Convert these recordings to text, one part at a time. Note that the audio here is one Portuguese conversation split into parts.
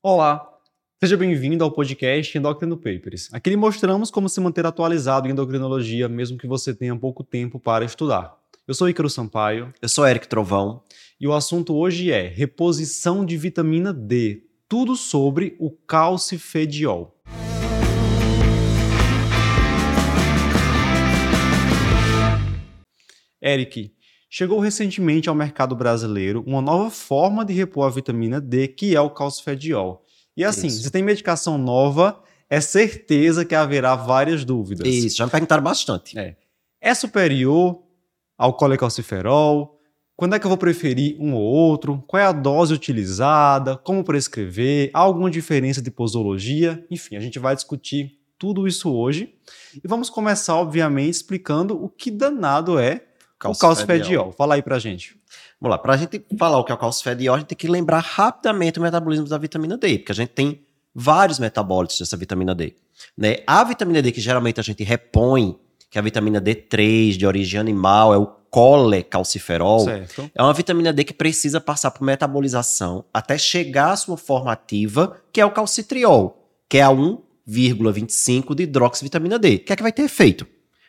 Olá, seja bem-vindo ao podcast Endocrino Papers. Aqui lhe mostramos como se manter atualizado em endocrinologia, mesmo que você tenha pouco tempo para estudar. Eu sou Ícaro Sampaio. Eu sou Eric Trovão. E o assunto hoje é reposição de vitamina D. Tudo sobre o calcifediol. Eric, chegou recentemente ao mercado brasileiro uma nova forma de repor a vitamina D, que é o calcifediol. E assim, Isso. se tem medicação nova, é certeza que haverá várias dúvidas. Isso, já me perguntaram bastante. É, é superior ao colecalciferol? Quando é que eu vou preferir um ou outro? Qual é a dose utilizada? Como prescrever? Há alguma diferença de posologia? Enfim, a gente vai discutir tudo isso hoje. E vamos começar, obviamente, explicando o que danado é calcifediol. Fala aí pra gente. Vamos lá, pra gente falar o que é o calcifediol, a gente tem que lembrar rapidamente o metabolismo da vitamina D, porque a gente tem vários metabólitos dessa vitamina D. Né? A vitamina D que geralmente a gente repõe, que é a vitamina D3 de origem animal, é o colecalciferol, certo. é uma vitamina D que precisa passar por metabolização até chegar à sua forma ativa, que é o calcitriol, que é a 1,25 de hidroxivitamina D, que é que vai ter efeito,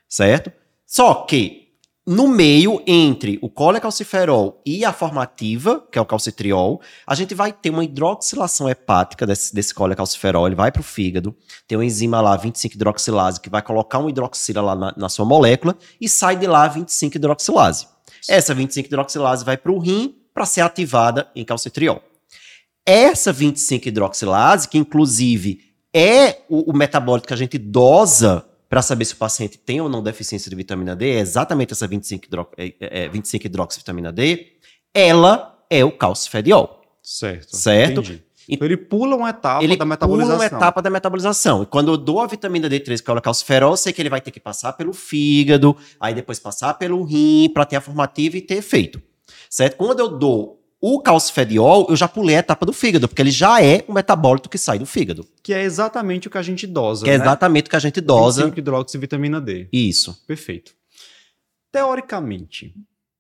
certo? Só que no meio entre o colecalciferol e a formativa, que é o calcitriol, a gente vai ter uma hidroxilação hepática desse, desse colecalciferol, ele vai para o fígado, tem uma enzima lá, 25-hidroxilase, que vai colocar um hidroxila lá na, na sua molécula e sai de lá 25-hidroxilase. Essa 25-hidroxilase vai para o rim para ser ativada em calcitriol. Essa 25-hidroxilase, que inclusive é o, o metabólito que a gente dosa para saber se o paciente tem ou não deficiência de vitamina D, é exatamente essa 25, hidro, é, é, 25 hidroxivitamina D, ela é o calcifediol. Certo. Certo? Entendi. Então ele pula uma etapa ele da metabolização. Pula uma etapa da metabolização. E quando eu dou a vitamina D3, que é o calciferol, eu sei que ele vai ter que passar pelo fígado, aí depois passar pelo rim para ter a formativa e ter efeito. Certo? Quando eu dou o calcifediol, eu já pulei a etapa do fígado, porque ele já é um metabólito que sai do fígado. Que é exatamente o que a gente dosa. Que é né? exatamente o que a gente dosa. 25 hidroxivitamina D. Isso. Perfeito. Teoricamente,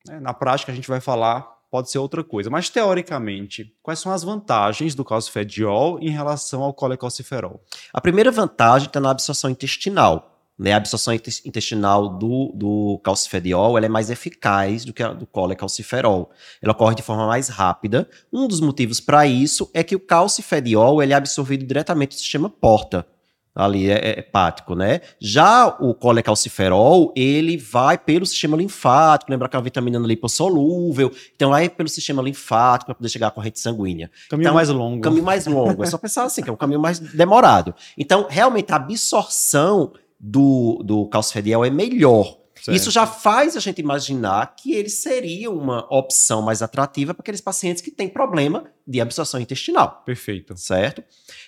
né, na prática a gente vai falar, pode ser outra coisa, mas teoricamente, quais são as vantagens do calcifediol em relação ao colecalciferol? A primeira vantagem está na absorção intestinal. Né, a absorção intestinal do, do calcifediol ela é mais eficaz do que a do colecalciferol. Ela ocorre de forma mais rápida. Um dos motivos para isso é que o calcifediol ele é absorvido diretamente do sistema porta ali é, é hepático, né? Já o colecalciferol, ele vai pelo sistema linfático, lembra que é uma vitamina lipossolúvel, então vai pelo sistema linfático para poder chegar à corrente sanguínea. Caminho então, mais longo. Caminho mais longo, é só pensar assim, que é um caminho mais demorado. Então, realmente, a absorção do, do calcifediol é melhor. Certo. Isso já faz a gente imaginar que ele seria uma opção mais atrativa para aqueles pacientes que têm problema de absorção intestinal. Perfeito. Certo?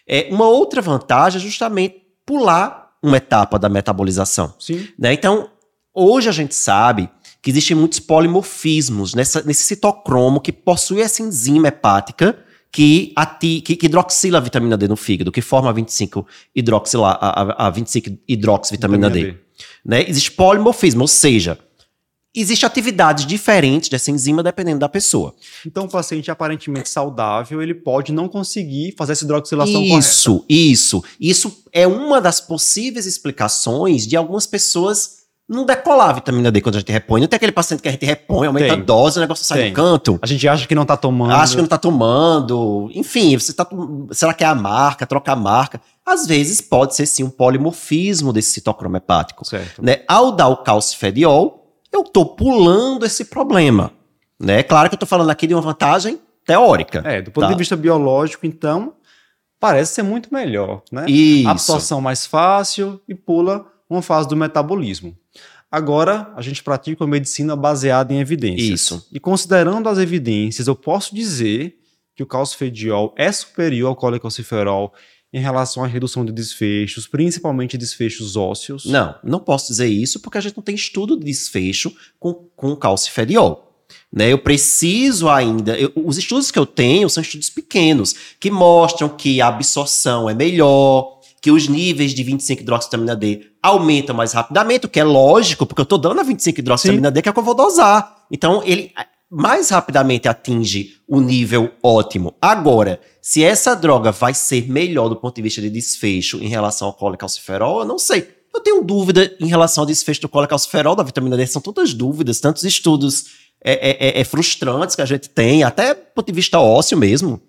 É, uma outra vantagem é justamente pular uma etapa da metabolização. Sim. Né? Então, hoje a gente sabe que existem muitos polimorfismos nessa, nesse citocromo que possui essa enzima hepática que, ati, que, que hidroxila a vitamina D no fígado, que forma a 25 hidroxila, a, a 25 hidroxivitamina D. D. Né? Existe polimorfismo, ou seja, existe atividades diferentes dessa enzima dependendo da pessoa. Então, o paciente aparentemente saudável, ele pode não conseguir fazer essa hidroxilação isso, correta. Isso, isso. Isso é uma das possíveis explicações de algumas pessoas não decolar a vitamina D quando a gente repõe. Não tem aquele paciente que a gente repõe, aumenta tem. a dose, o negócio sai tem. do canto. A gente acha que não tá tomando. Acha que não tá tomando. Enfim, você tá. Será que é a marca? Troca a marca. Às vezes pode ser sim um polimorfismo desse citocromo hepático. Certo. Né? Ao dar o calcifediol, eu tô pulando esse problema. Né? Claro que eu tô falando aqui de uma vantagem teórica. É, do ponto tá? de vista biológico, então, parece ser muito melhor, né? Isso. Absorção mais fácil e pula uma fase do metabolismo. Agora, a gente pratica uma medicina baseada em evidências. Isso. E considerando as evidências, eu posso dizer que o calcifediol é superior ao colecalciferol em relação à redução de desfechos, principalmente desfechos ósseos? Não, não posso dizer isso porque a gente não tem estudo de desfecho com, com calcifediol. Né, eu preciso ainda. Eu, os estudos que eu tenho são estudos pequenos, que mostram que a absorção é melhor, que os níveis de 25 hidroxivitamina D aumentam mais rapidamente, o que é lógico, porque eu estou dando a 25 hidroxivitamina D que é que eu vou dosar. Então, ele mais rapidamente atinge o nível ótimo. Agora, se essa droga vai ser melhor do ponto de vista de desfecho em relação ao colecalciferol, eu não sei. Eu tenho dúvida em relação ao desfecho do colecalciferol, da vitamina D. São tantas dúvidas, tantos estudos é, é, é, é frustrantes que a gente tem, até do ponto de vista ósseo mesmo.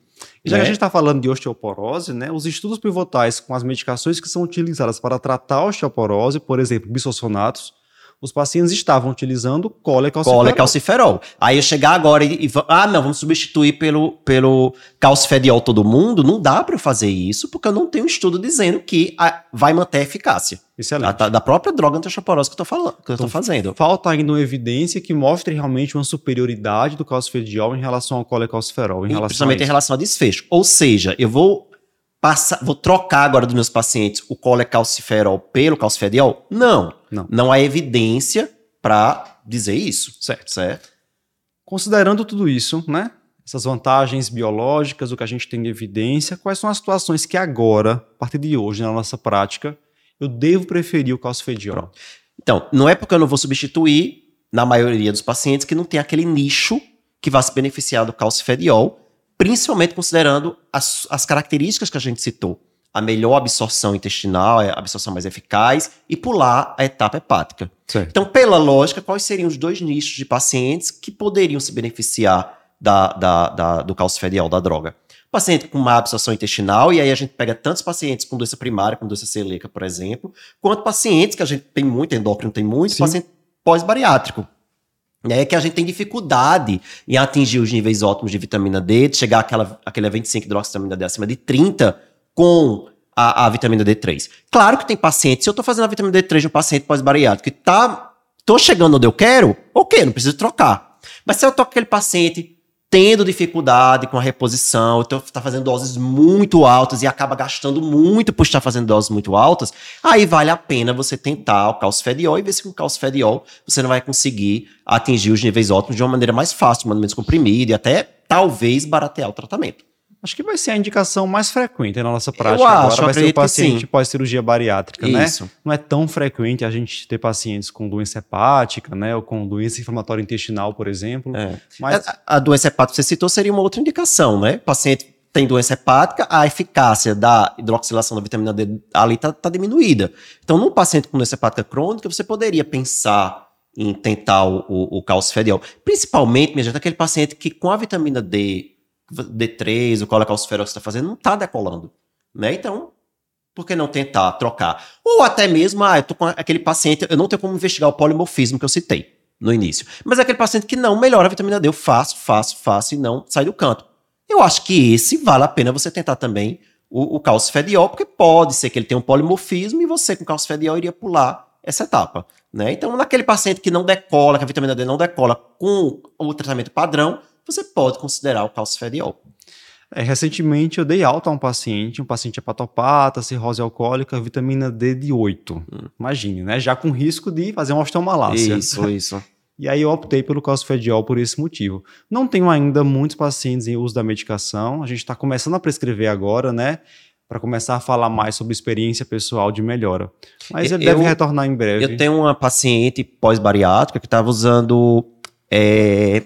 Já né? que a gente está falando de osteoporose, né, os estudos pivotais com as medicações que são utilizadas para tratar a osteoporose, por exemplo, bisossonatos, os pacientes estavam utilizando colecalciferol. Colecalciferol. Aí eu chegar agora e, e ah, não, vamos substituir pelo, pelo calcifediol todo mundo, não dá para eu fazer isso, porque eu não tenho estudo dizendo que a, vai manter a eficácia. Excelente. Da, da própria droga antiosteoporose que eu tô falando, que eu tô fazendo. Falta ainda uma evidência que mostre realmente uma superioridade do calcifediol em relação ao colecalciferol. Em E relação principalmente a em relação a desfecho. Ou seja, eu vou vou trocar agora dos meus pacientes o colecalciferol pelo calcifediol? Não. Não. Não há evidência para dizer isso. Certo. Certo? Considerando tudo isso, né? Essas vantagens biológicas, o que a gente tem de evidência, quais são as situações que agora, a partir de hoje, na nossa prática, eu devo preferir o calcifediol? Então, não é porque eu não vou substituir, na maioria dos pacientes, que não tem aquele nicho que vai se beneficiar do calcifediol, principalmente considerando as, as características que a gente citou. A melhor absorção intestinal, a absorção mais eficaz, e pular a etapa hepática. Certo. Então, pela lógica, quais seriam os dois nichos de pacientes que poderiam se beneficiar da, da, da- do calcifediol, da droga? Paciente com má absorção intestinal, e aí a gente pega tantos pacientes com doença primária, com doença celíaca, por exemplo, quanto pacientes, que a gente tem muito, endócrino tem muito, Sim. paciente pós-bariátrico. É que a gente tem dificuldade em atingir os níveis ótimos de vitamina D, de chegar àquela, àquele 25 hidroxivitamina D acima de 30 com a, a vitamina D3. Claro que tem paciente, se eu tô fazendo a vitamina D3 no paciente pós-bariátrico e tá, tô chegando onde eu quero, ok, não preciso trocar. Mas se eu tô com aquele paciente tendo dificuldade com a reposição, então tá fazendo doses muito altas e acaba gastando muito por estar fazendo doses muito altas, aí vale a pena você tentar o calcifediol e ver se com o calcifediol você não vai conseguir atingir os níveis ótimos de uma maneira mais fácil, maneira menos comprimida e até talvez baratear o tratamento. Acho que vai ser a indicação mais frequente na nossa prática Eu acho, agora. Vai ser o paciente pós-cirurgia bariátrica, né? Isso. Não é tão frequente a gente ter pacientes com doença hepática, né? Ou com doença inflamatória intestinal, por exemplo. É. Mas A, a doença hepática que você citou seria uma outra indicação, né? O paciente tem doença hepática, a eficácia da hidroxilação da vitamina D ali está diminuída. Então, num paciente com doença hepática crônica, você poderia pensar em tentar o, o, o calcifediol. Principalmente, minha gente, aquele paciente que com a vitamina D, D3, o colecalciferol que você está fazendo, não está decolando. Né? Então, por que não tentar trocar? Ou até mesmo, ah, eu tô com aquele paciente, eu não tenho como investigar o polimorfismo que eu citei no início. Mas é aquele paciente que não melhora a vitamina D, eu faço, faço, faço e não sai do canto. Eu acho que esse vale a pena você tentar também o, o calcifediol, porque pode ser que ele tenha um polimorfismo e você com calcifediol iria pular essa etapa. Né? Então, naquele paciente que não decola, que a vitamina D não decola com o tratamento padrão, você pode considerar o calcifediol. é, recentemente eu dei alta a um paciente, um paciente hepatopata, cirrose alcoólica, vitamina D de 8. Imagine, né? Já com risco de fazer uma osteomalácia. Isso, isso. E aí eu optei pelo calcifediol por esse motivo. Não tenho ainda muitos pacientes em uso da medicação. A gente está começando a prescrever agora, né? Para começar a falar mais sobre experiência pessoal de melhora. Mas ele Eu- deve retornar em breve. Eu tenho uma paciente pós-bariátrica que estava usando é,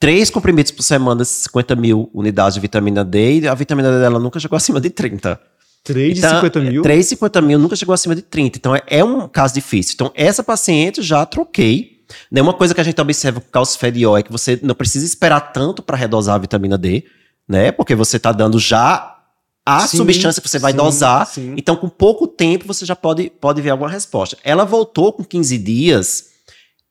três comprimidos por semana, 50 mil unidades de vitamina D, e a vitamina D dela nunca chegou acima de 30. 3 de Então, 50 mil. 3,50 mil nunca chegou acima de 30. Então é, é um caso difícil. Então, essa paciente já troquei. Né? Uma coisa que a gente observa com o calcifediol é que você não precisa esperar tanto para redosar a vitamina D, né? Porque você está dando já a Sim, substância que você vai sim, dosar. sim. Então, com pouco tempo, você já pode, pode ver alguma resposta. Ela voltou com 15 dias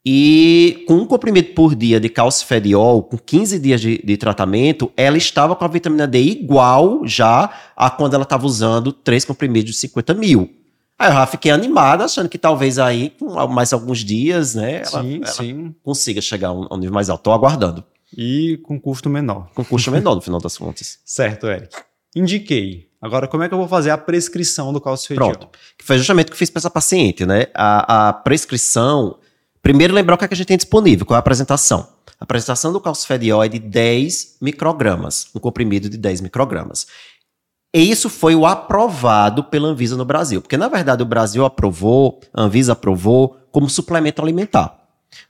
e com um comprimido por dia de calcifediol, com 15 dias de, de tratamento, ela estava com a vitamina D igual já a quando ela estava usando três comprimidos de 50 mil. Aí eu já fiquei animada, achando que talvez aí, com mais alguns dias, né, ela, sim, ela sim. consiga chegar a um, nível mais alto. Tô aguardando. E com custo menor. Com custo menor, no final das contas. Certo, Eric. Indiquei. Agora, como é que eu vou fazer a prescrição do calcifediol? Pronto. Que foi justamente o que eu fiz para essa paciente, né? A, a prescrição. Primeiro, lembrar o que, é que a gente tem disponível, qual é a apresentação. A apresentação do calcifediol é de 10 microgramas, um comprimido de 10 microgramas. E isso foi o aprovado pela Anvisa no Brasil. Porque, na verdade, o Brasil aprovou, a Anvisa aprovou como suplemento alimentar.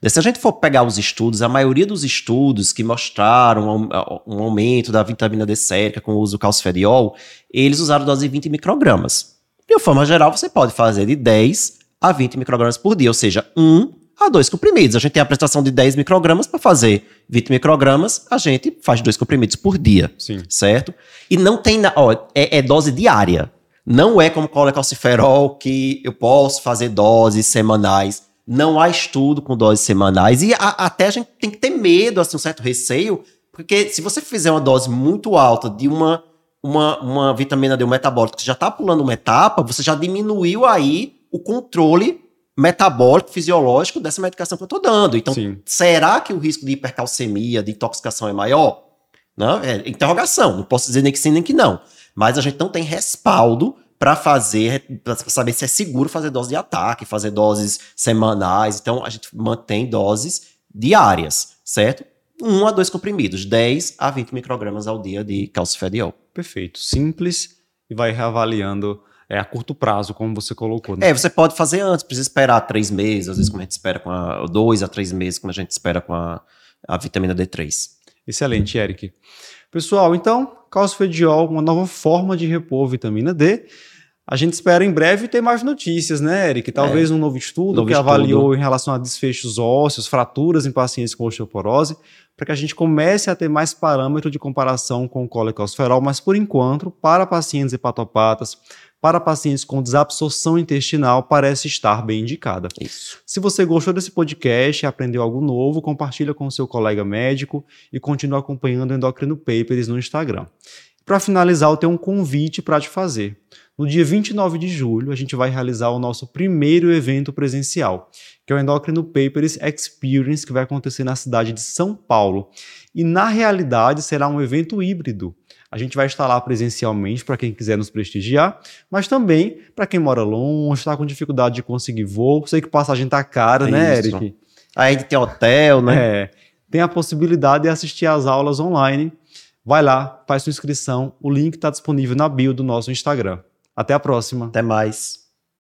Se a gente for pegar os estudos, a maioria dos estudos que mostraram um, um aumento da vitamina D sérica com o uso do calciferiol, eles usaram dose de 20 microgramas. De uma forma geral, você pode fazer de 10 a 20 microgramas por dia, ou seja, 1 a 2 comprimidos. A gente tem a prestação de 10 microgramas para fazer 20 microgramas, a gente faz 2 comprimidos por dia. Sim. Certo? E não tem. Ó, é, é dose diária. Não é como colecalciferol que eu posso fazer doses semanais. Não há estudo com doses semanais. E a, até a gente tem que ter medo, assim, um certo receio, porque se você fizer uma dose muito alta de uma uma, uma vitamina D, um metabólico, que já está pulando uma etapa, você já diminuiu aí o controle metabólico, fisiológico dessa medicação que eu estou dando. Então, Sim. será que o risco de hipercalcemia, de intoxicação é maior? Não, é interrogação. Não posso dizer nem que sim nem que não. Mas a gente não tem respaldo para fazer, para saber se é seguro fazer dose de ataque, fazer doses semanais. Então, a gente mantém doses diárias, certo? 1 a 2 comprimidos, 10 a 20 microgramas ao dia de calcifediol. Perfeito. Simples e vai reavaliando é, a curto prazo, como você colocou. Né? É, você pode fazer antes, precisa esperar três meses, às vezes como a gente espera com a. dois a três meses, como a gente espera com a, a vitamina D3. Excelente, Eric. Pessoal, então, calcifediol, uma nova forma de repor vitamina D. A gente espera em breve ter mais notícias, né, Eric? Talvez é, um novo estudo novo que estudo. avaliou em relação a desfechos ósseos, fraturas em pacientes com osteoporose, para que a gente comece a ter mais parâmetro de comparação com o colecalciferol, mas por enquanto, para pacientes hepatopatas, para pacientes com desabsorção intestinal, parece estar bem indicada. Isso. Se você gostou desse podcast e aprendeu algo novo, compartilha com seu colega médico e continue acompanhando o Endocrino Papers no Instagram. Para finalizar, eu tenho um convite para te fazer. No dia 29 de julho, a gente vai realizar o nosso primeiro evento presencial, que é o Endocrino Papers Experience, que vai acontecer na cidade de São Paulo. E na realidade será um evento híbrido. A gente vai estar lá presencialmente para quem quiser nos prestigiar, mas também para quem mora longe, está com dificuldade de conseguir voo. Sei que passagem tá cara, é né, isso. Eric? Aí tem hotel, né? É. Tem a possibilidade de assistir às aulas online. Vai lá, faz sua inscrição. O link está disponível na bio do nosso Instagram. Até a próxima. Até mais.